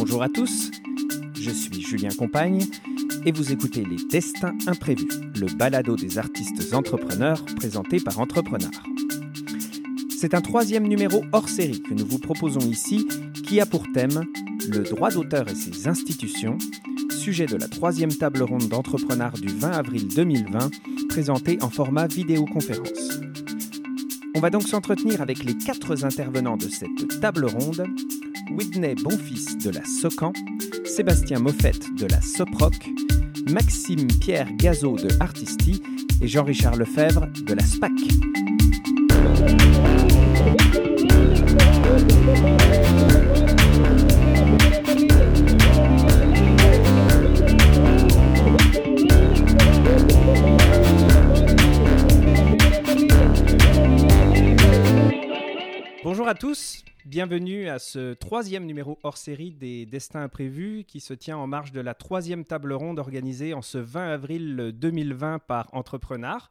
Bonjour à tous, je suis Julien Compagne et vous écoutez Les Destins Imprévus, le balado des artistes entrepreneurs présenté par Entrepreneur. C'est un troisième numéro hors série que nous vous proposons ici qui a pour thème le droit d'auteur et ses institutions, sujet de la troisième table ronde d'entrepreneurs du 20 avril 2020, présentée en format vidéoconférence. On va donc s'entretenir avec les quatre intervenants de cette table ronde Whitney Bonfils de la SOCAN, Sébastien Moffett de la SOPROC, Maxime Pierre Gazot de Artisti et Jean-Richard Lefebvre de la SPAC. Bonjour à tous, bienvenue à ce troisième numéro hors série des Destins Imprévus qui se tient en marge de la troisième table ronde organisée en ce 20 avril 2020 par Entrepreneur.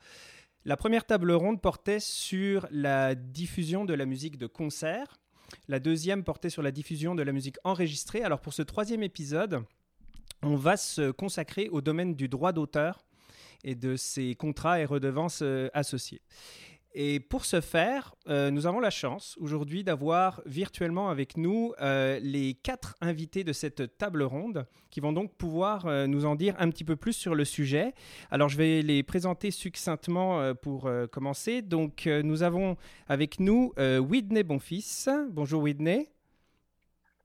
La première table ronde portait sur la diffusion de la musique de concert. La deuxième portait sur la diffusion de la musique enregistrée. Alors pour ce troisième épisode, on va se consacrer au domaine du droit d'auteur et de ses contrats et redevances euh, associés. Et pour ce faire, euh, nous avons la chance aujourd'hui d'avoir virtuellement avec nous euh, les quatre invités de cette table ronde qui vont donc pouvoir euh, nous en dire un petit peu plus sur le sujet. Alors je vais les présenter succinctement pour commencer. Donc nous avons avec nous Whitney Bonfils. Bonjour Whitney.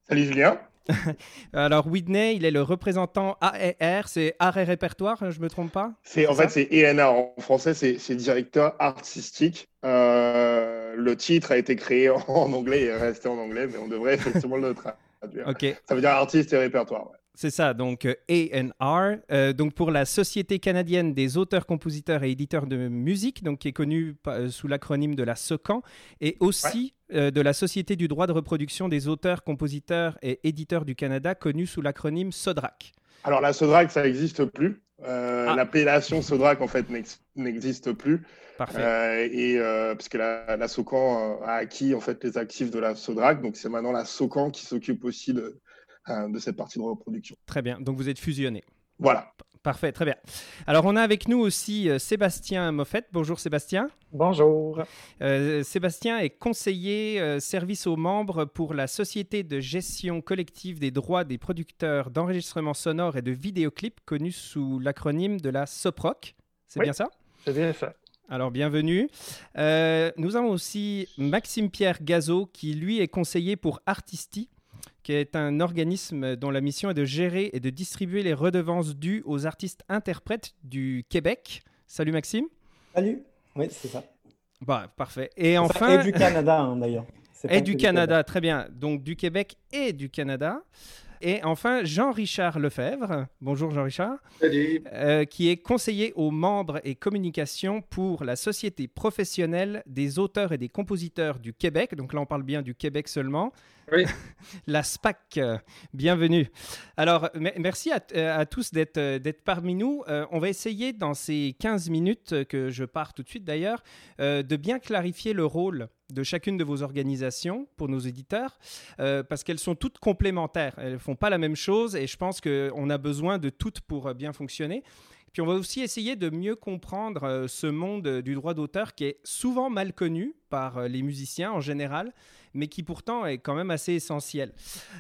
Salut Julien. Alors Whitney, il est le représentant AER, c'est art et répertoire, je me trompe pas? C'est en fait c'est ENA en français, c'est directeur artistique. Euh, le titre a été créé en anglais et est resté en anglais, mais on devrait effectivement le traduire. Ça veut dire artiste et répertoire. C'est ça, donc ANR, euh, donc pour la Société canadienne des auteurs, compositeurs et éditeurs de musique, donc qui est connue euh, sous l'acronyme de la SOCAN, et aussi euh, de la Société du droit de reproduction des auteurs, compositeurs et éditeurs du Canada, connue sous l'acronyme SODRAC. Alors la SODRAC, ça n'existe plus. Ah. L'appellation SODRAC, en fait, n'existe plus. Parfait. et puisque la, la SOCAN a acquis en fait les actifs de la SODRAC, donc c'est maintenant la SOCAN qui s'occupe aussi de, euh, de cette partie de reproduction. Très bien, donc vous êtes fusionné. Voilà. Parfait, très bien. Alors, on a avec nous aussi euh, Sébastien Moffett. Bonjour Sébastien. Bonjour. Euh, Sébastien est conseiller service aux membres pour la Société de gestion collective des droits des producteurs d'enregistrement sonore et de vidéoclips, connue sous l'acronyme de la SOPROC. C'est bien ça? C'est bien ça. Alors, bienvenue. nous avons aussi Maxime Pierre Gazot, qui lui est conseiller pour Artisti, qui est un organisme dont la mission est de gérer et de distribuer les redevances dues aux artistes interprètes du Québec. Salut Maxime. Salut. Oui, c'est ça. Bah, parfait. Et enfin. et du Canada, hein, d'ailleurs. Et du Canada, très bien. Donc du Québec et du Canada. Et enfin, Jean-Richard Lefebvre. Bonjour Jean-Richard. Salut. Euh, qui est conseiller aux membres et communication pour la Société professionnelle des auteurs et des compositeurs du Québec. Donc là, on parle bien du Québec seulement. Oui. la SPAC, bienvenue. Alors, merci à, tous euh, d'être parmi nous. Euh, on va essayer dans ces 15 minutes que je pars tout de suite d'ailleurs, de bien clarifier le rôle de chacune de vos organisations pour nos éditeurs, euh, parce qu'elles sont toutes complémentaires. Elles ne font pas la même chose et je pense qu'on a besoin de toutes pour euh, bien fonctionner. Puis on va aussi essayer de mieux comprendre euh, ce monde du droit d'auteur qui est souvent mal connu par les musiciens en général, mais qui pourtant est quand même assez essentiel.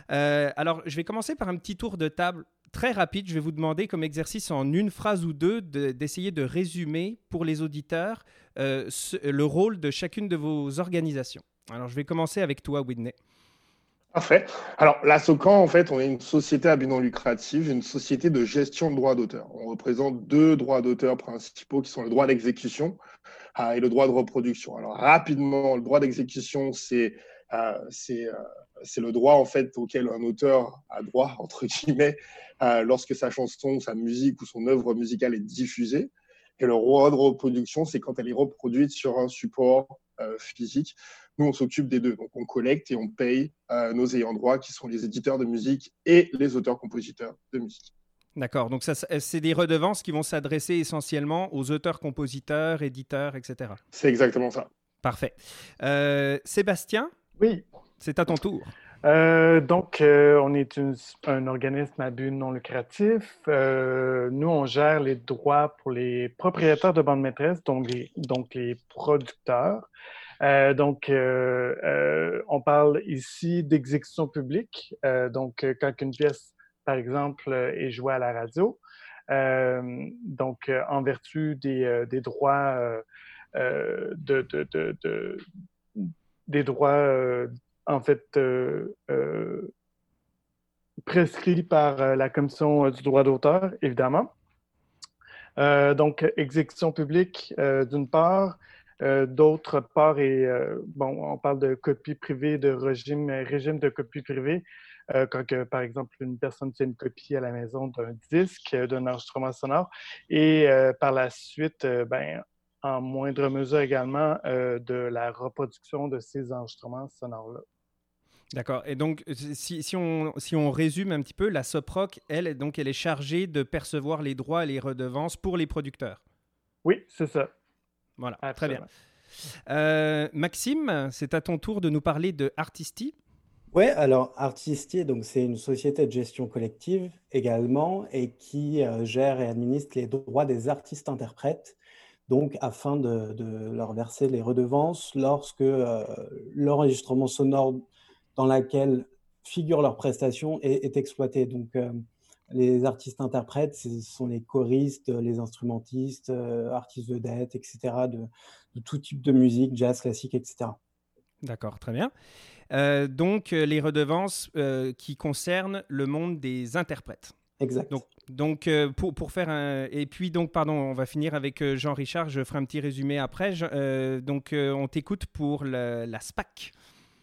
alors je vais commencer par un petit tour de table très rapide. Je vais vous demander comme exercice en une phrase ou deux d'essayer de, résumer pour les auditeurs euh, le rôle de chacune de vos organisations. Alors je vais commencer avec toi, Whitney. Parfait. Alors, la SOCAN, en fait, on est une société à but non lucratif, une société de gestion de droits d'auteur. On représente deux droits d'auteur principaux qui sont le droit d'exécution euh, et le droit de reproduction. Alors, rapidement, le droit d'exécution, c'est euh, c'est le droit en fait auquel un auteur a droit entre guillemets euh, lorsque sa chanson, sa musique ou son œuvre musicale est diffusée. Et le droit de reproduction, c'est quand elle est reproduite sur un support euh, physique. Nous, on s'occupe des deux. Donc, on collecte et on paye euh, nos ayants droit, qui sont les éditeurs de musique et les auteurs-compositeurs de musique. D'accord. Donc, c'est des redevances qui vont s'adresser essentiellement aux auteurs, compositeurs, éditeurs, etc. C'est exactement ça. Parfait. Sébastien? Oui. C'est à ton tour. Euh, donc, euh, on est un organisme à but non lucratif. Euh, nous, on gère les droits pour les propriétaires de bandes maîtresses, donc les, producteurs. donc, on parle ici d'exécution publique. donc, quand une pièce, par exemple, est jouée à la radio, donc en vertu des, droits de, des droits en fait euh, euh, prescrit par euh, la Commission du droit d'auteur, évidemment. donc, exécution publique d'une part, d'autre part, et bon, on parle de copie privée, de régime, régime de copie privée. quand, par exemple, une personne fait une copie à la maison d'un disque, d'un enregistrement sonore, et par la suite, ben, en moindre mesure également euh, de la reproduction de ces enregistrements sonores-là. D'accord. Et donc, si, si, on, si on résume un petit peu, la SOPROC, elle, donc, elle est chargée de percevoir les droits et les redevances pour les producteurs. Oui, c'est ça. Voilà, très bien. Euh, Maxime, c'est à ton tour de nous parler de Artisti. Oui, alors Artisti, donc c'est une société de gestion collective également et qui euh, gère et administre les droits des artistes-interprètes donc afin de, leur verser les redevances lorsque euh, l'enregistrement sonore dans lequel figure leur prestation est, exploité. Donc euh, les artistes-interprètes, ce sont les choristes, les instrumentistes, euh, artistes vedettes, etc., de, de, tout type de musique, jazz, classique, etc. D'accord, très bien. donc les redevances qui concernent le monde des interprètes. Exact. Donc, donc euh, pour, pour, faire un... Et puis, donc, pardon, on va finir avec euh, Jean-Richard. Je ferai un petit résumé après. Euh, donc, on t'écoute pour la SPAC.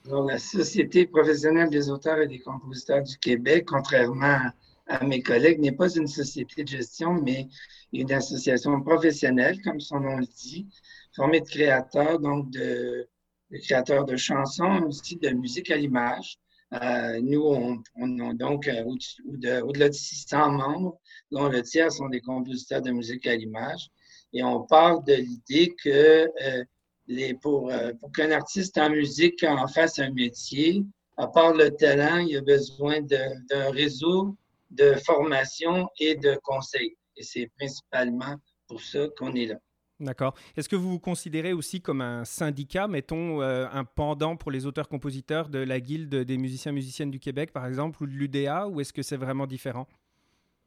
la Société professionnelle des auteurs et des compositeurs du Québec, contrairement à, mes collègues, n'est pas une société de gestion, mais une association professionnelle, comme son nom le dit, formée de créateurs, donc de, de créateurs de chansons, aussi de musique à l'image, euh, nous, on, on, a donc euh, au-delà de, 600 membres, dont le tiers sont des compositeurs de musique à l'image. Et on part de l'idée que euh, les, pour, pour qu'un artiste en musique en fasse un métier, à part le talent, il a besoin d'un réseau de formation et de conseils. Et c'est principalement pour ça qu'on est là. D'accord. Est-ce que vous vous considérez aussi comme un syndicat, mettons euh, un pendant pour les auteurs-compositeurs de la Guilde des musiciens-musiciennes du Québec, par exemple, ou de l'UDA, ou est-ce que c'est vraiment différent?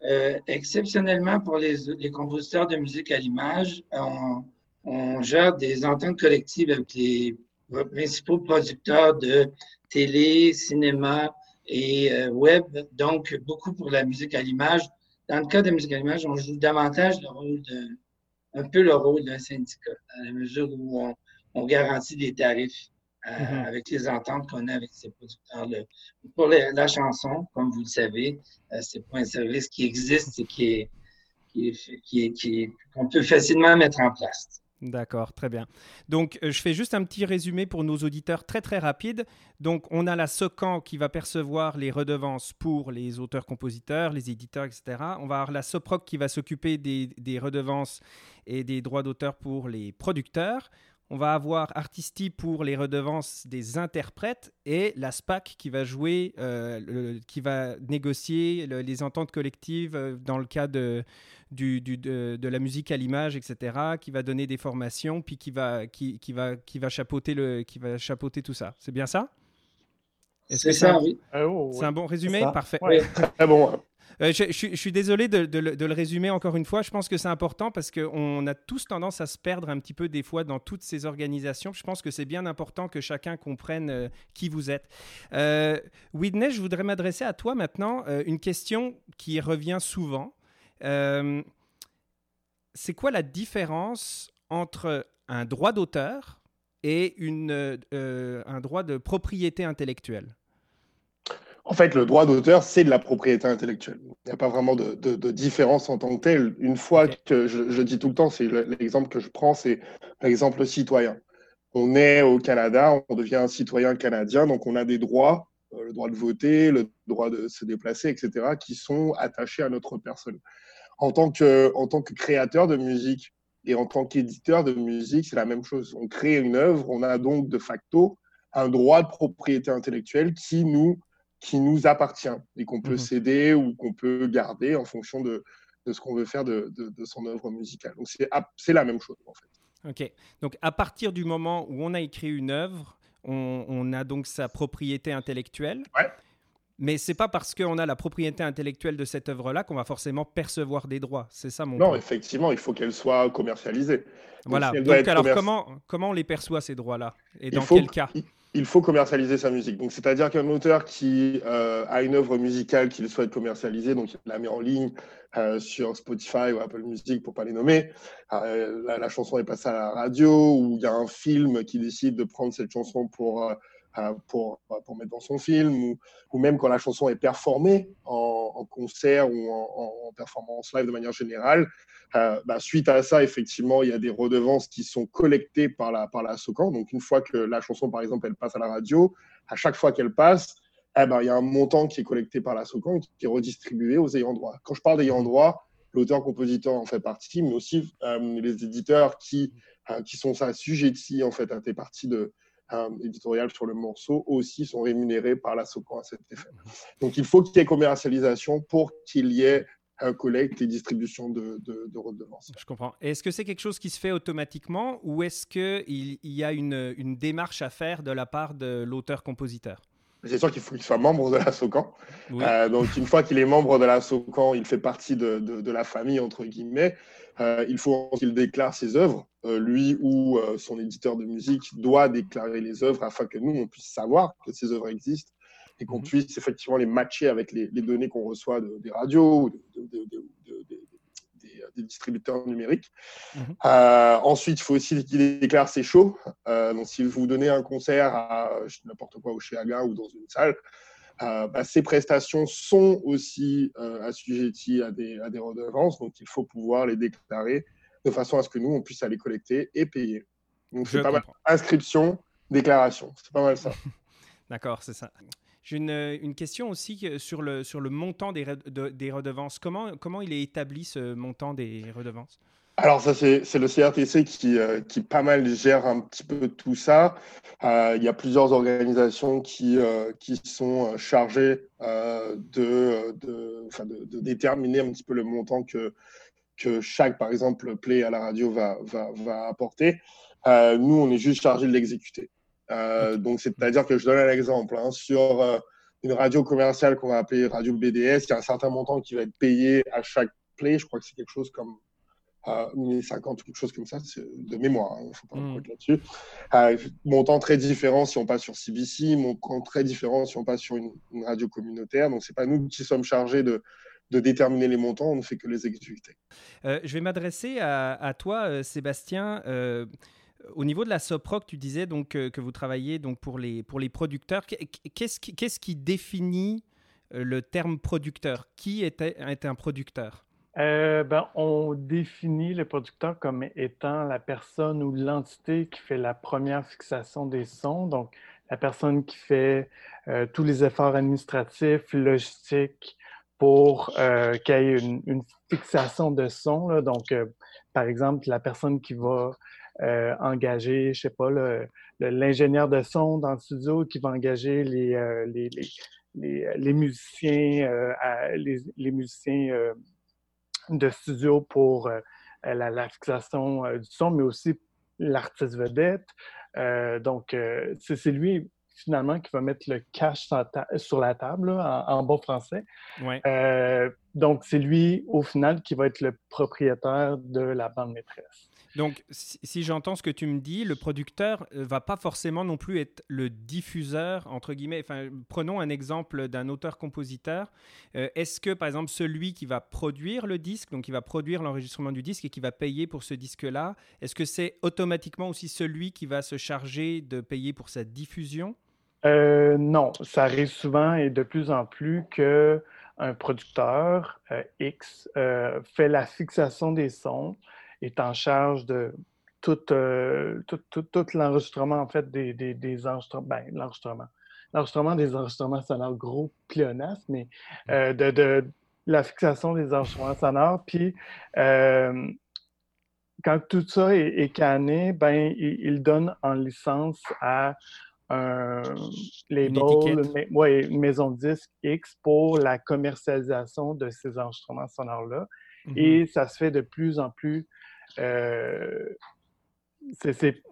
Euh, Exceptionnellement pour les, compositeurs de musique à l'image, on, gère des ententes collectives avec les principaux producteurs de télé, cinéma et euh, web, donc beaucoup pour la musique à l'image. Dans le cas de la musique à l'image, on joue davantage le rôle de un peu le rôle d'un syndicat, à la mesure où on, garantit des tarifs euh, mm-hmm. avec les ententes qu'on a avec ces producteurs. -là. Pour la chanson, comme vous le savez, euh, c'est pas un service qui existe et qui est, qui qui qu'on peut facilement mettre en place. D'accord, très bien. Donc, euh, je fais juste un petit résumé pour nos auditeurs très très rapide. Donc, on a la SOCAN qui va percevoir les redevances pour les auteurs-compositeurs, les éditeurs, etc. On va avoir la SOPROC qui va s'occuper des, des, redevances et des droits d'auteur pour les producteurs. On va avoir Artisti pour les redevances des interprètes et la SPAC qui va jouer, euh, qui va négocier les ententes collectives euh, dans le cas de, du, de, la musique à l'image, etc., qui va donner des formations, puis qui va, qui, qui va, qui va, chapeauter, le, qui va chapeauter tout ça. C'est bien ça? C'est ça, oui. Ah, c'est un bon résumé? Parfait. Très bon. Euh, je, suis désolé de, le résumer encore une fois. Je pense que c'est important parce qu'on a tous tendance à se perdre un petit peu des fois dans toutes ces organisations. Je pense que c'est bien important que chacun comprenne euh, qui vous êtes. Euh, je voudrais m'adresser à toi maintenant euh, une question qui revient souvent. c'est quoi la différence entre un droit d'auteur et un droit de propriété intellectuelle? En fait, le droit d'auteur, c'est de la propriété intellectuelle. Il n'y a pas vraiment de, différence en tant que telle. Une fois que je, dis tout le temps, c'est l'exemple que je prends, c'est l'exemple citoyen. On est au Canada, on devient un citoyen canadien, donc on a des droits, euh, le droit de voter, le droit de se déplacer, etc., qui sont attachés à notre personne. En tant que, en tant que créateur de musique et en tant qu'éditeur de musique, c'est la même chose. On crée une œuvre, on a donc de facto un droit de propriété intellectuelle qui nous, qui nous appartient et qu'on peut mhm. céder ou qu'on peut garder en fonction de, de ce qu'on veut faire de, de, son œuvre musicale. Donc c'est la même chose en fait. Ok. Donc à partir du moment où on a écrit une œuvre, on, on a donc sa propriété intellectuelle. Ouais. Mais c'est pas parce qu'on a la propriété intellectuelle de cette œuvre-là qu'on va forcément percevoir des droits. C'est ça mon. Non, effectivement, il faut qu'elle soit commercialisée. voilà. Donc, alors, comment, comment on les perçoit ces droits-là? Et dans quel cas? Il faut commercialiser sa musique. Donc, c'est-à-dire qu'un auteur qui euh, a une œuvre musicale qu'il souhaite commercialiser, donc il la met en ligne euh, sur Spotify ou Apple Music pour pas les nommer, euh, la, chanson est passée à la radio ou il y a un film qui décide de prendre cette chanson pour pour, pour mettre dans son film, ou, ou, même quand la chanson est performée en, concert ou en, en, performance live de manière générale. Euh, bah, suite à ça, effectivement, il y a des redevances qui sont collectées par la, par la SOCAN. Donc, une fois que la chanson, par exemple, elle passe à la radio, à chaque fois qu'elle passe, eh ben, il y a un montant qui est collecté par la SOCAN qui est redistribué aux ayants droit. Quand je parle d'ayants droit, l'auteur-compositeur en fait partie, mais aussi euh, les éditeurs qui, euh, qui sont assujettis en fait, à des parties de, éditorial sur le morceau aussi sont rémunérés par la SOCAN à cet effet. Donc il faut qu'il y ait commercialisation pour qu'il y ait un collecte et distribution de, de, redevances. Je comprends. Est-ce que c'est quelque chose qui se fait automatiquement ou est-ce qu'il il y a une, une, démarche à faire de la part de l'auteur-compositeur? C'est sûr qu'il faut qu'il soit membre de la SOCAN. Euh, donc, une fois qu'il est membre de la SOCAN, il fait partie de, de, la famille, entre guillemets. Euh, il faut qu'il déclare ses œuvres. Euh, lui ou euh, son éditeur de musique doit déclarer les œuvres afin que nous, on puisse savoir que ces œuvres existent et qu'on mhm. puisse effectivement les matcher avec les, données qu'on reçoit des radios, des, distributeurs numériques. Mhm. ensuite, il faut aussi qu'il déclare ses shows. donc, si vous donnez un concert à n'importe quoi au Chiaga ou dans une salle, bah, ces prestations sont aussi assujetties à des, à des redevances. Donc, il faut pouvoir les déclarer de façon à ce que nous, on puisse aller collecter et payer. Donc, c'est pas mal. Inscription, déclaration. C'est pas mal ça. D'accord, c'est ça. J'ai une, une, question aussi sur le, sur le montant des, des redevances. Comment, comment il est établi ce montant des redevances? Alors ça, c'est le CRTC qui, euh, qui pas mal gère un petit peu tout ça. Euh, il y a plusieurs organisations qui, euh, qui sont chargées de, de, de, de, déterminer un petit peu le montant que, que chaque, par exemple, play à la radio va, va, va apporter. Nous, on est juste chargé de l'exécuter. Donc, c'est-à-dire que je donne un exemple. Hein, sur une radio commerciale qu'on va appeler radio BDS, il y a un certain montant qui va être payé à chaque play. Je crois que c'est quelque chose comme 1050 ou quelque chose comme ça, de mémoire, il hein, ne faut pas mmh. là-dessus. montant très différent si on passe sur CBC, montant très différent si on passe sur une, une radio communautaire. Donc, ce n'est pas nous qui sommes chargés de, de déterminer les montants, on ne fait que les exécuter. Euh, je vais m'adresser à, toi, euh, Sébastien. Euh, au niveau de la SOPROC, tu disais donc que vous travaillez donc pour les, pour les producteurs. Qu'est-ce qui, qui définit le terme producteur? Qui est, est un producteur? Ben, on définit le producteur comme étant la personne ou l'entité qui fait la première fixation des sons, donc la personne qui fait tous les efforts administratifs, logistiques, pour euh, qu'il y ait une, fixation de son. Donc, euh, par exemple, la personne qui va euh, engager, je sais pas, l'ingénieur de son dans le studio qui va engager les, musiciens, les, musiciens de studio pour la, fixation du son, mais aussi l'artiste vedette. donc, c'est lui finalement qui va mettre le cash sur la table, en, bon français. Euh, donc, c'est lui, au final, qui va être le propriétaire de la bande maîtresse. Donc, si, j'entends ce que tu me dis, le producteur euh, va pas forcément non plus être le diffuseur, entre guillemets. Enfin, prenons un exemple d'un auteur-compositeur. Euh, est-ce que, par exemple, celui qui va produire le disque, donc qui va produire l'enregistrement du disque et qui va payer pour ce disque-là, est-ce que c'est automatiquement aussi celui qui va se charger de payer pour sa diffusion? Euh, non, ça arrive souvent et de plus en plus que un producteur X fait la fixation des sons, est en charge de tout, tout, l'enregistrement en fait des, des, enregistrements, ben, l'enregistrement. L'enregistrement des enregistrements sonores, gros pléonasme, mais de, de, la fixation des enregistrements sonores. Puis quand tout ça est, est canné, ben, il, il, donne en licence à un label, une, une maison disque X pour la commercialisation de ces enregistrements sonores-là. Mm-hmm. Et ça se fait de plus en plus. Euh, c'est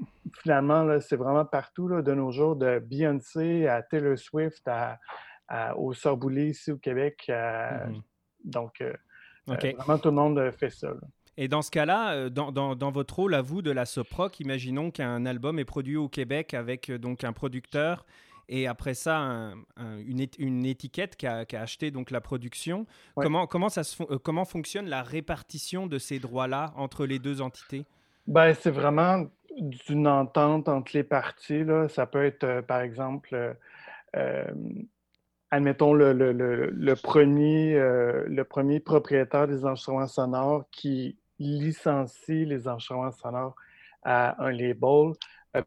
finalement, c'est vraiment partout là, de nos jours, de Beyoncé à Taylor Swift à, au Sorboulé ici au Québec. Mm-hmm. Donc, euh, euh, vraiment tout le monde fait ça. Et dans ce cas-là, dans, dans, dans, votre rôle à vous de la Soproc, imaginons qu'un album est produit au Québec avec donc un producteur et après ça une, étiquette qui a, acheté donc la production. Comment, comment, ça euh, comment fonctionne la répartition de ces droits-là entre les deux entités? Ben, C'est vraiment d'une entente entre les parties. Là. Ça peut être, euh, par exemple, euh, admettons le, le, le, premier, le premier propriétaire des enregistrements sonores qui licencie les enregistrements sonores à un label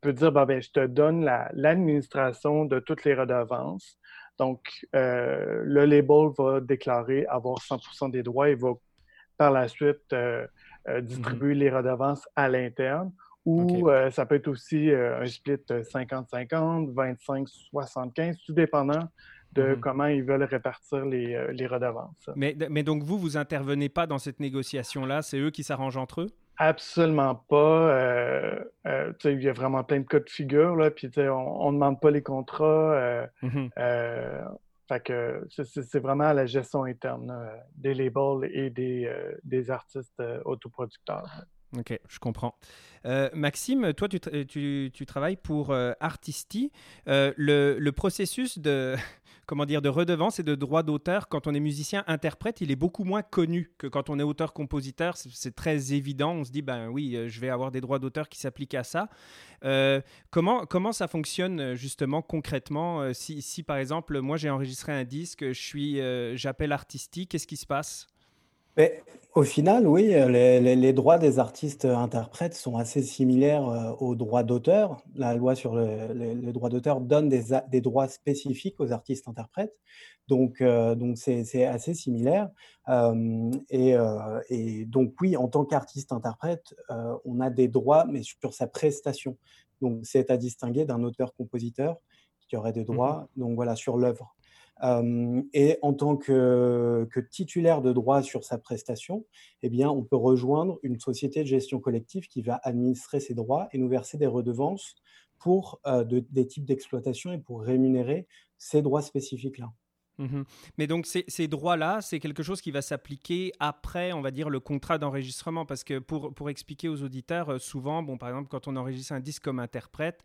peut dire ben, je te donne l'administration de toutes les redevances. Donc, euh, le label va déclarer avoir 100 des droits et va par la suite euh, euh, distribuer mm-hmm. les redevances à l'interne. Ou ça peut être aussi un split 50-50, 25-75, tout dépendant de mm-hmm. comment ils veulent répartir les, redevances. Mais, mais donc, vous, vous intervenez pas dans cette négociation-là, c'est eux qui s'arrangent entre eux? Absolument pas. Euh, euh, il y a vraiment plein de cas de figure, là, puis on ne demande pas les contrats. Euh, que c'est vraiment la gestion interne des labels et des, des artistes autoproducteurs. Ok, je comprends. Maxime, toi, tu, tu, tu travailles pour Artisti. le, le, processus de, comment dire, de redevance et de droit d'auteur, quand on est musicien interprète, il est beaucoup moins connu que quand on est auteur-compositeur. C'est très évident. On se dit, ben oui, euh, je vais avoir des droits d'auteur qui s'appliquent à ça. Euh, comment, comment ça fonctionne euh, justement concrètement si, si, par exemple, moi j'ai enregistré un disque, je suis, j'appelle artistique, qu'est-ce qui se passe? Mais au final, oui, les, droits des artistes interprètes sont assez similaires euh, aux droits d'auteur. La loi sur les, droits d'auteur donne des, droits spécifiques aux artistes interprètes. Donc, euh, donc c'est assez similaire. Euh, et, donc, oui, en tant qu'artiste interprète, on a des droits, mais sur sa prestation. Donc, c'est à distinguer d'un auteur-compositeur qui aurait des mmh droits, donc voilà, sur l'œuvre et en tant que, titulaire de droit sur sa prestation, eh bien, on peut rejoindre une société de gestion collective qui va administrer ses droits et nous verser des redevances pour des types d'exploitation et pour rémunérer ces droits spécifiques-là. Mmh Mais donc ces, ces droits-là, c'est quelque chose qui va s'appliquer après, on va dire, le contrat d'enregistrement. Parce que pour, pour expliquer aux auditeurs, euh, souvent, bon, par exemple, quand on enregistre un disque comme interprète,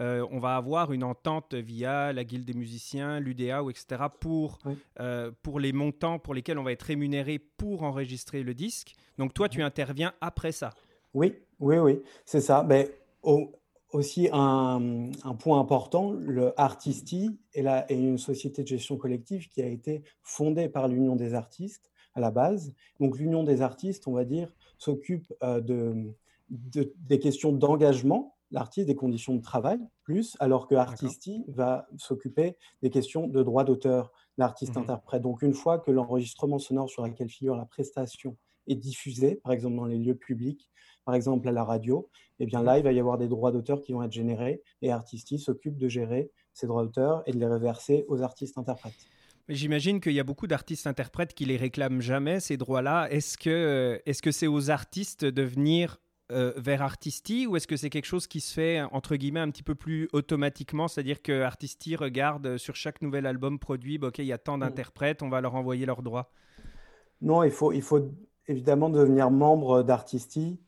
euh, on va avoir une entente via la Guilde des musiciens, l'UDA, etc., pour, euh, pour les montants pour lesquels on va être rémunéré pour enregistrer le disque. Donc toi, tu interviens après ça. Oui, oui, oui, c'est ça. Mais au, aussi un, point important, le Artisti est, est, une société de gestion collective qui a été fondée par l'Union des artistes à la base. Donc l'Union des artistes, on va dire, s'occupe euh, de, des questions d'engagement, l'artiste, des conditions de travail, plus, alors que Artisti va s'occuper des questions de droit d'auteur, l'artiste-interprète. Mmh Donc une fois que l'enregistrement sonore sur lequel figure la prestation est diffusé, par exemple dans les lieux publics, par exemple à la radio, eh bien là, il va y avoir des droits d'auteur qui vont être générés et Artisti s'occupe de gérer ces droits d'auteur et de les reverser aux artistes-interprètes. J'imagine qu'il y a beaucoup d'artistes-interprètes qui les réclament jamais, ces droits-là. Est-ce que c'est -ce c'est aux artistes de venir euh, vers Artisti ou est-ce que c'est quelque chose qui se fait entre guillemets un petit peu plus automatiquement, c'est-à-dire que Artisti regarde sur chaque nouvel album produit, bah, ok, il y a tant d'interprètes, on va leur envoyer leurs droits. Non, il faut, il faut évidemment devenir membre d'Artisti euh,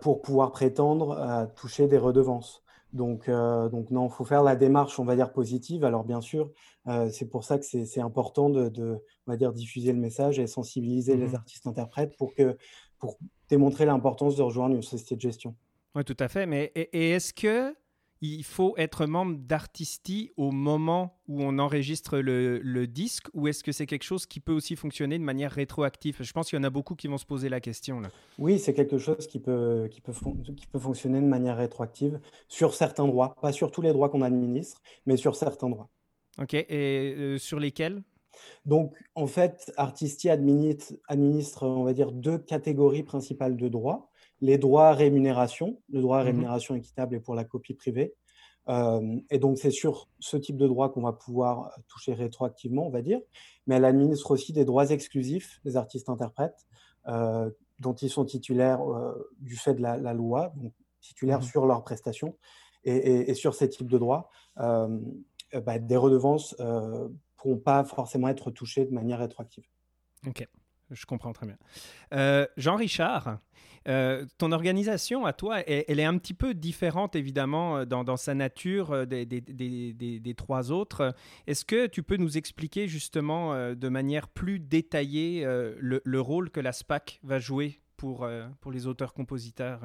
pour pouvoir prétendre à toucher des redevances. Donc, euh, donc non, il faut faire la démarche, on va dire, positive. Alors, bien sûr, euh, c'est pour ça que c'est important de, on va dire, diffuser le message et sensibiliser les mmh artistes-interprètes pour, que, pour démontrer l'importance de rejoindre une société de gestion. Oui, tout à fait. Mais et est-ce que il faut être membre d'Artisti au moment où on enregistre le, disque ou est-ce que c'est quelque chose qui peut aussi fonctionner de manière rétroactive? Je pense qu'il y en a beaucoup qui vont se poser la question. Là. Oui, c'est quelque chose qui peut, qui, peut qui peut fonctionner de manière rétroactive sur certains droits, pas sur tous les droits qu'on administre, mais sur certains droits. Ok, et euh, sur lesquels? Donc, en fait, Artisti administre, administre, on va dire, deux catégories principales de droits les droits à rémunération. Le droit à mmh rémunération équitable est pour la copie privée. et donc, c'est sur ce type de droit qu'on va pouvoir toucher rétroactivement, on va dire. Mais elle administre aussi des droits exclusifs des artistes-interprètes dont ils sont titulaires du fait de la, loi, donc titulaires mmh sur leurs prestations. Et, sur ces types de droits, bah, des redevances pourront pas forcément être touchées de manière rétroactive. Ok, je comprends très bien. Jean-Richard, euh, ton organisation, à toi, elle, est un petit peu différente, évidemment, euh, dans, sa nature euh, des, trois autres. Est-ce que tu peux nous expliquer, justement, de manière plus détaillée, le, rôle que la SPAC va jouer pour, pour les auteurs-compositeurs?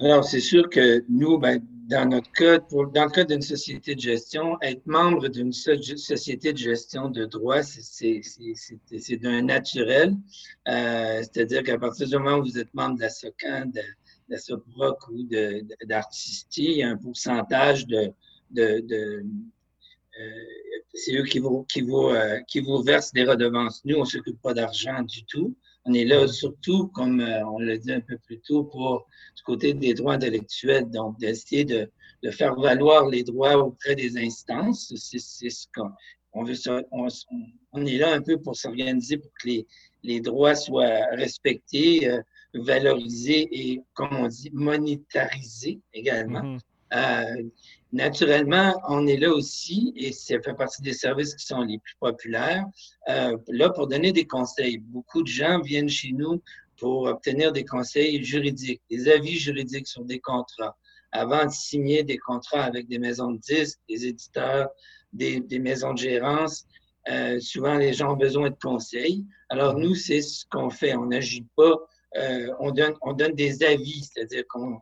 Alors, c'est sûr que nous, ben, dans notre cas, pour, dans le cas d'une société de gestion, être membre d'une société de gestion de droit, c'est d'un naturel. Euh, C'est-à-dire qu'à partir du moment où vous êtes membre de la SOCAN, de, la SOPROC ou d'Artistie, il y a un pourcentage de, de, de euh, c'est eux qui vous, qui, vous, euh, qui vous versent des redevances. Nous, on ne s'occupe pas d'argent du tout. On est là surtout, comme euh, on l'a dit un peu plus tôt, pour du côté des droits intellectuels, donc d'essayer de, de, faire valoir les droits auprès des instances. C'est ce qu'on veut. On, on, est là un peu pour s'organiser pour que les, les, droits soient respectés, euh, valorisés et, comme on dit, monétarisés également. Mm-hmm. Euh, naturellement, on est là aussi, et ça fait partie des services qui sont les plus populaires, euh, là pour donner des conseils. Beaucoup de gens viennent chez nous pour obtenir des conseils juridiques, des avis juridiques sur des contrats. Avant de signer des contrats avec des maisons de disques, des éditeurs, des, des maisons de gérance, euh, souvent les gens ont besoin de conseils. Alors nous, c'est ce qu'on fait. On n'agit pas, euh, on, donne, on donne des avis, c'est-à-dire qu'on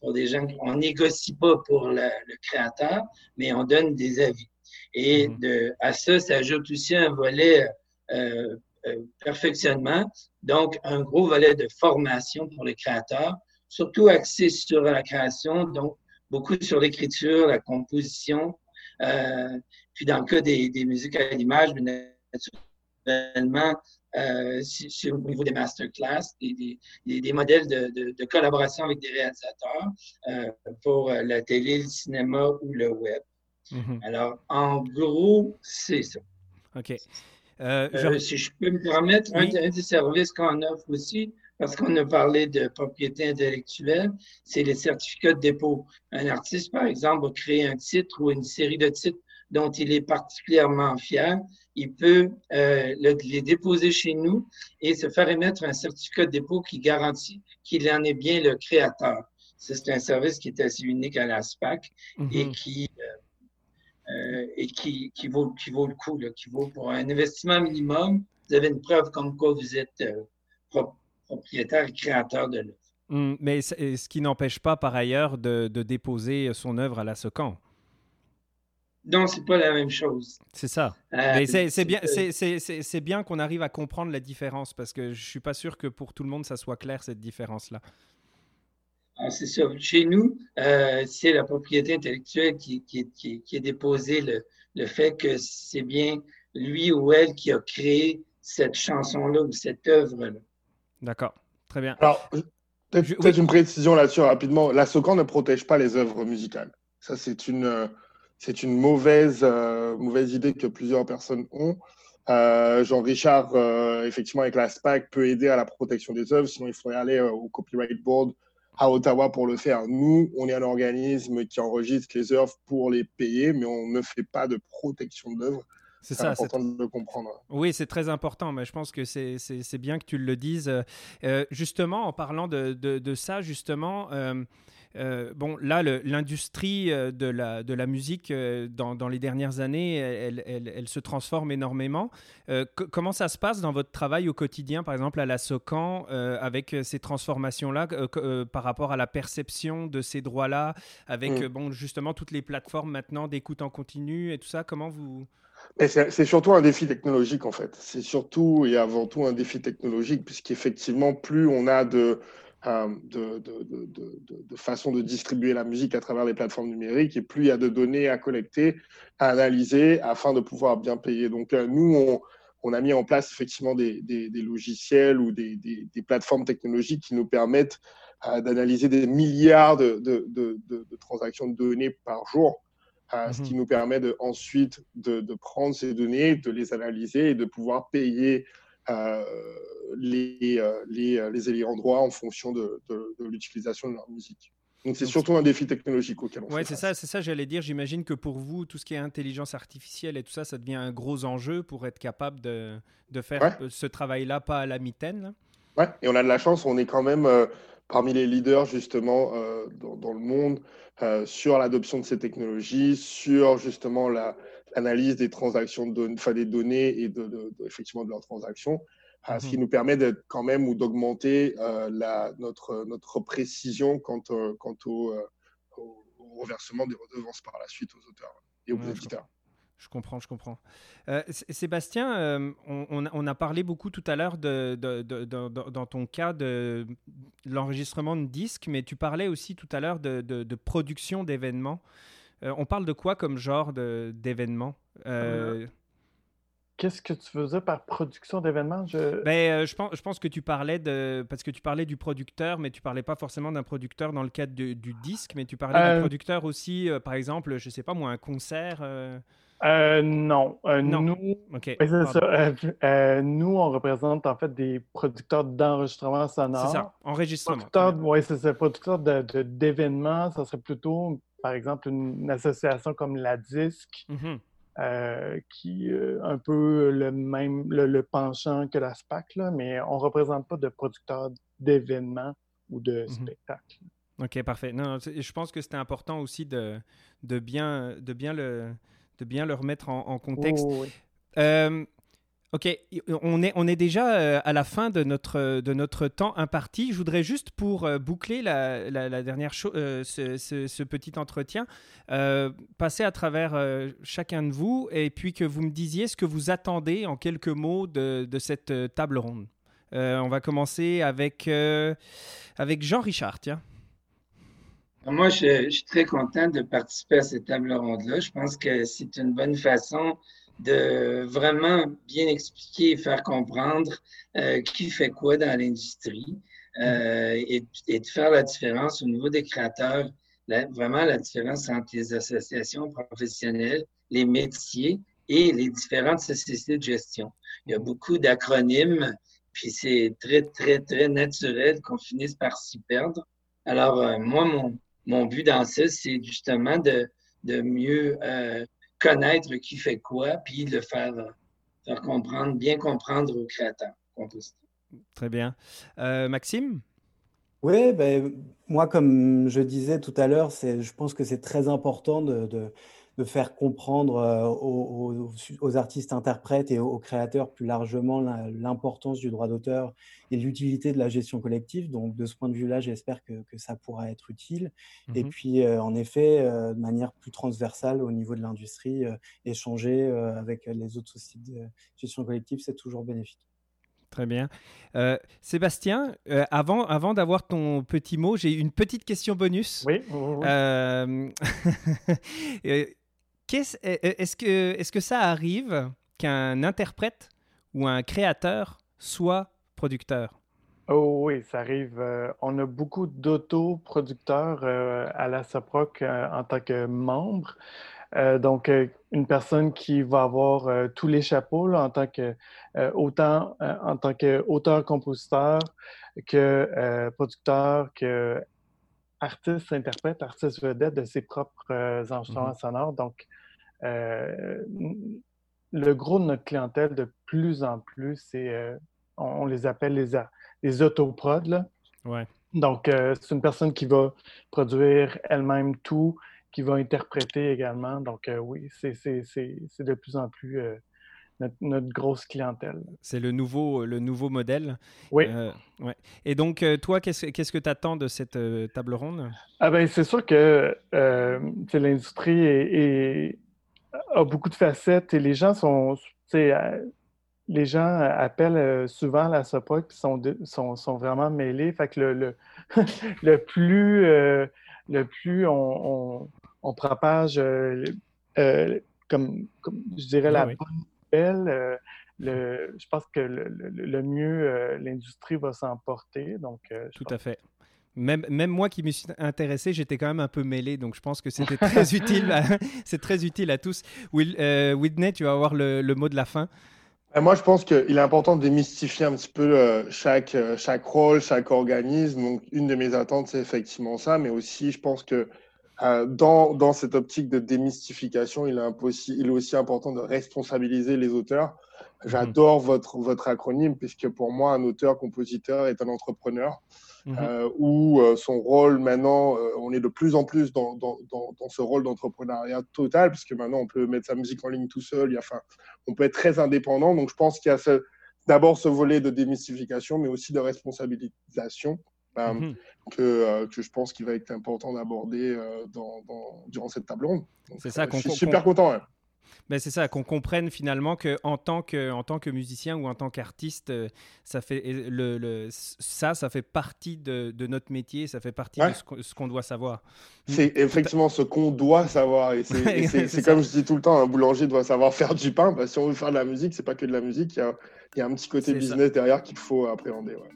pour des gens, on négocie pas pour le, créateur, mais on donne des avis. Et mhm. de, à ça s'ajoute aussi un volet euh, euh, perfectionnement, donc un gros volet de formation pour les créateurs, surtout axé sur la création, donc beaucoup sur l'écriture, la composition, euh, puis dans le cas des, des musiques à l'image, naturellement, euh, au niveau des masterclass, des, des, des modèles de, de, collaboration avec des réalisateurs euh, pour la télé, le cinéma ou le web. Mm-hmm. Alors, en gros, c'est ça. OK. Euh, si je peux me permettre, un, des services qu'on offre aussi, parce qu'on a parlé de propriété intellectuelle, c'est les certificats de dépôt. Un artiste, par exemple, va créer un titre ou une série de titres dont il est particulièrement fier il peut euh, les déposer chez nous et se faire émettre un certificat de dépôt qui garantit qu'il en est bien le créateur. C'est un service qui est assez unique à la SPAC et mhm. qui euh, euh, et qui, qui, vaut, qui vaut le coup, qui vaut pour un investissement minimum. Vous avez une preuve comme quoi vous êtes propriétaire et créateur de l'œuvre. Hum, mais ce qui n'empêche pas par ailleurs de, de, déposer son œuvre à la SOCAN. Non, c'est pas la même chose. C'est ça. Euh, c'est bien, c'est bien qu'on arrive à comprendre la différence parce que je suis pas sûr que pour tout le monde ça soit clair cette différence-là. Ah, c'est ça. Chez nous, euh, c'est la propriété intellectuelle qui, qui, qui, qui est déposée le, le fait que c'est bien lui ou elle qui a créé cette chanson-là ou cette œuvre-là. D'accord. Très bien. Alors, peut-être une précision là-dessus rapidement. La SOCAN ne protège pas les œuvres musicales. Ça, c'est une euh, c'est une mauvaise, euh, mauvaise idée que plusieurs personnes ont. Euh, Jean-Richard, euh, effectivement, avec la SPAC, peut aider à la protection des œuvres, sinon il faudrait aller au Copyright Board à Ottawa pour le faire. Nous, on est un organisme qui enregistre les œuvres pour les payer, mais on ne fait pas de protection d'œuvres. C'est ça, important de le comprendre. Oui, c'est très important, mais je pense que c'est bien que tu le dises. justement, en parlant de, de, de ça, justement, euh, bon, là, l'industrie euh, de la, de la musique, euh, dans, les dernières années, elle, elle, se transforme énormément. comment ça se passe dans votre travail au quotidien, par exemple à la SOCAN, avec ces transformations-là, par rapport à la perception de ces droits-là, avec mm. bon, justement toutes les plateformes maintenant d'écoute en continu et tout ça Comment vous... C'est surtout un défi technologique en fait. C'est surtout et avant tout un défi technologique, puisqu'effectivement, plus on a de, de, de, de, de, façon de distribuer la musique à travers les plateformes numériques et plus il y a de données à collecter, à analyser afin de pouvoir bien payer. Donc euh, nous, on, on, a mis en place effectivement des, des, des logiciels ou des, des, plateformes technologiques qui nous permettent d'analyser des milliards de, transactions de données par jour, ce qui mhm. nous permet de, ensuite de, prendre ces données, de les analyser et de pouvoir payer les, les, les ayants droit en fonction de, l'utilisation de leur musique. Donc c'est surtout un défi technologique auquel on Ouais, c'est ça, c'est ça, j'allais dire. J'imagine que pour vous, tout ce qui est intelligence artificielle et tout ça, ça devient un gros enjeu pour être capable de, de faire ce travail-là, pas à la mitaine. Ouais, et on a de la chance, on est quand même euh, parmi les leaders justement euh, dans, le monde euh, sur l'adoption de ces technologies, sur justement l'analyse des transactions, de, enfin, des données et de, effectivement de leurs transactions. ce qui mhm. nous permet d'être quand même ou d'augmenter notre, notre précision quant, quant au, reversement des redevances par la suite aux auteurs et aux éditeurs. Je comprends, je comprends. Euh, Sébastien, euh, on, a parlé beaucoup tout à l'heure de, dans ton cas de l'enregistrement de disques, mais tu parlais aussi tout à l'heure de, production d'événements. Euh, on parle de quoi comme genre d'événements Qu'est-ce que tu faisais par production d'événements? Je... Ben, je, pense, je pense que tu parlais de. Parce que tu parlais du producteur, mais tu parlais pas forcément d'un producteur dans le cadre du disque, mais tu parlais d'un producteur aussi, par exemple, je sais pas moi, un concert. Euh, non. Euh, non. Nous, euh, nous, on représente en fait des producteurs d'enregistrement sonore. C'est ça, enregistrement. Oui, c'est ça. Producteurs d'événements, ça serait plutôt, par exemple, une, association comme la DISC, mm-hmm. qui est un peu le même, le, penchant que la SPAC, là, mais on ne représente pas de producteurs d'événements ou de mm-hmm. spectacles. OK, parfait. Non, je pense que c'était important aussi de, de, bien, de bien le de bien le remettre en, contexte. Euh, ok, on est, on est déjà euh, à la fin de notre, de notre temps imparti. Je voudrais juste pour euh, boucler la, la, dernière chose, ce, ce, petit entretien, passer à travers chacun de vous et puis que vous me disiez ce que vous attendez en quelques mots de, de cette table ronde. on va commencer avec, avec Jean-Richard, tiens. Moi, je, suis très content de participer à cette table ronde-là. Je pense que c'est une bonne façon de vraiment bien expliquer et faire comprendre euh, qui fait quoi dans l'industrie euh, et, de faire la différence au niveau des créateurs, vraiment la différence entre les associations professionnelles, les métiers et les différentes sociétés de gestion. Il y a beaucoup d'acronymes, puis c'est très, très, très naturel qu'on finisse par s'y perdre. Alors, euh, moi, mon, mon but dans ça, c'est justement de, de mieux euh, connaître qui fait quoi, puis de faire, faire comprendre, bien comprendre aux créateurs Très bien. Euh, Maxime? Oui, ben, moi, comme je disais tout à l'heure, je pense que c'est très important de de faire comprendre euh, aux, artistes interprètes et aux, créateurs plus largement l'importance du droit d'auteur et l'utilité de la gestion collective. Donc, de ce point de vue-là, j'espère que, ça pourra être utile. Et mmh puis, euh, en effet, euh, de manière plus transversale au niveau de l'industrie, échanger avec les autres sociétés de gestion collective, c'est toujours bénéfique. Très bien. Sébastien, avant, avant d'avoir ton petit mot, j'ai une petite question bonus. Oui. oui, oui. Est-ce que, est que ça arrive qu'un interprète ou un créateur soit producteur? Oh oui, ça arrive. Euh, on a beaucoup d'autoproducteurs euh, à la SAPROC euh, en tant que membre. donc, une personne qui va avoir tous les chapeaux en tant que autant en tant qu'auteur-compositeur que producteur, que artiste, interprète, artiste vedette de ses propres enregistrements mmh sonores. Donc, euh, le gros de notre clientèle, de plus en plus, c'est, euh, on, les appelle les, les autoprods. Là. Ouais. Donc, euh, c'est une personne qui va produire elle-même tout, qui va interpréter également. Donc, oui, c'est de plus en plus notre, grosse clientèle. C'est le nouveau, le nouveau modèle. Oui. ouais. Et donc, toi, qu'est-ce que tu attends de cette table ronde? Ah ben, c'est sûr que l'industrie est, a beaucoup de facettes et les gens sont, euh, les gens appellent euh, souvent la SOPOC et sont, sont, sont, vraiment mêlés. Fait que le, le, le plus, euh, le plus on, on, propage, comme, comme, je dirais, la bonne nouvelle, le, je pense que le, le mieux l'industrie va s'emporter. Donc, Tout à fait. Même, même moi qui me suis intéressé, j'étais quand même un peu mêlé, donc je pense que c'était très utile. C'est très utile à tous. Will, euh, Whitney, tu vas avoir le, le mot de la fin. Moi, je pense qu'il est important de démystifier un petit peu euh, chaque, euh, chaque rôle, chaque organisme. Donc, une de mes attentes, c'est effectivement ça, mais aussi, je pense que euh, dans, dans, cette optique de démystification, il est, il est, aussi important de responsabiliser les auteurs. J'adore votre, votre acronyme, puisque pour moi, un auteur-compositeur est un entrepreneur. Mhm. euh, où euh, son rôle maintenant, on est de plus en plus dans, dans, dans, dans ce rôle d'entrepreneuriat total, puisque maintenant on peut mettre sa musique en ligne tout seul, il enfin, on peut être très indépendant. Donc je pense qu'il y a d'abord ce volet de démystification, mais aussi de responsabilisation. Euh, mm -hmm. que, que, je pense qu'il va être important d'aborder durant cette table ronde. C'est ça qu'on Je suis super content. Ouais. Ben c'est ça, qu'on comprenne finalement qu'en tant que, en tant que musicien ou en tant qu'artiste, euh, ça, fait, le, le, ça, ça fait partie de, de, notre métier, ça fait partie ouais. de ce qu'on doit savoir. C'est effectivement ce qu'on doit savoir. Et c'est comme je dis tout le temps, un boulanger doit savoir faire du pain. Bah, si on veut faire de la musique, c'est pas que de la musique, il y a, y a, un petit côté business ça. derrière qu'il faut appréhender. Ouais.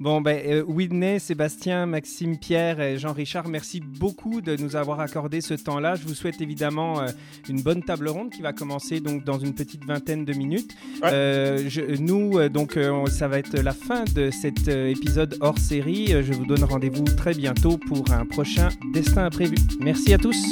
Bon, ben, euh, Whitney, Sébastien, Maxime, Pierre et Jean-Richard, merci beaucoup de nous avoir accordé ce temps-là. Je vous souhaite évidemment euh, une bonne table ronde qui va commencer donc dans une petite vingtaine de minutes. Ouais. Euh, je, nous, donc, ça va être la fin de cet épisode hors série. Je vous donne rendez-vous très bientôt pour un prochain Destin imprévu. Merci à tous.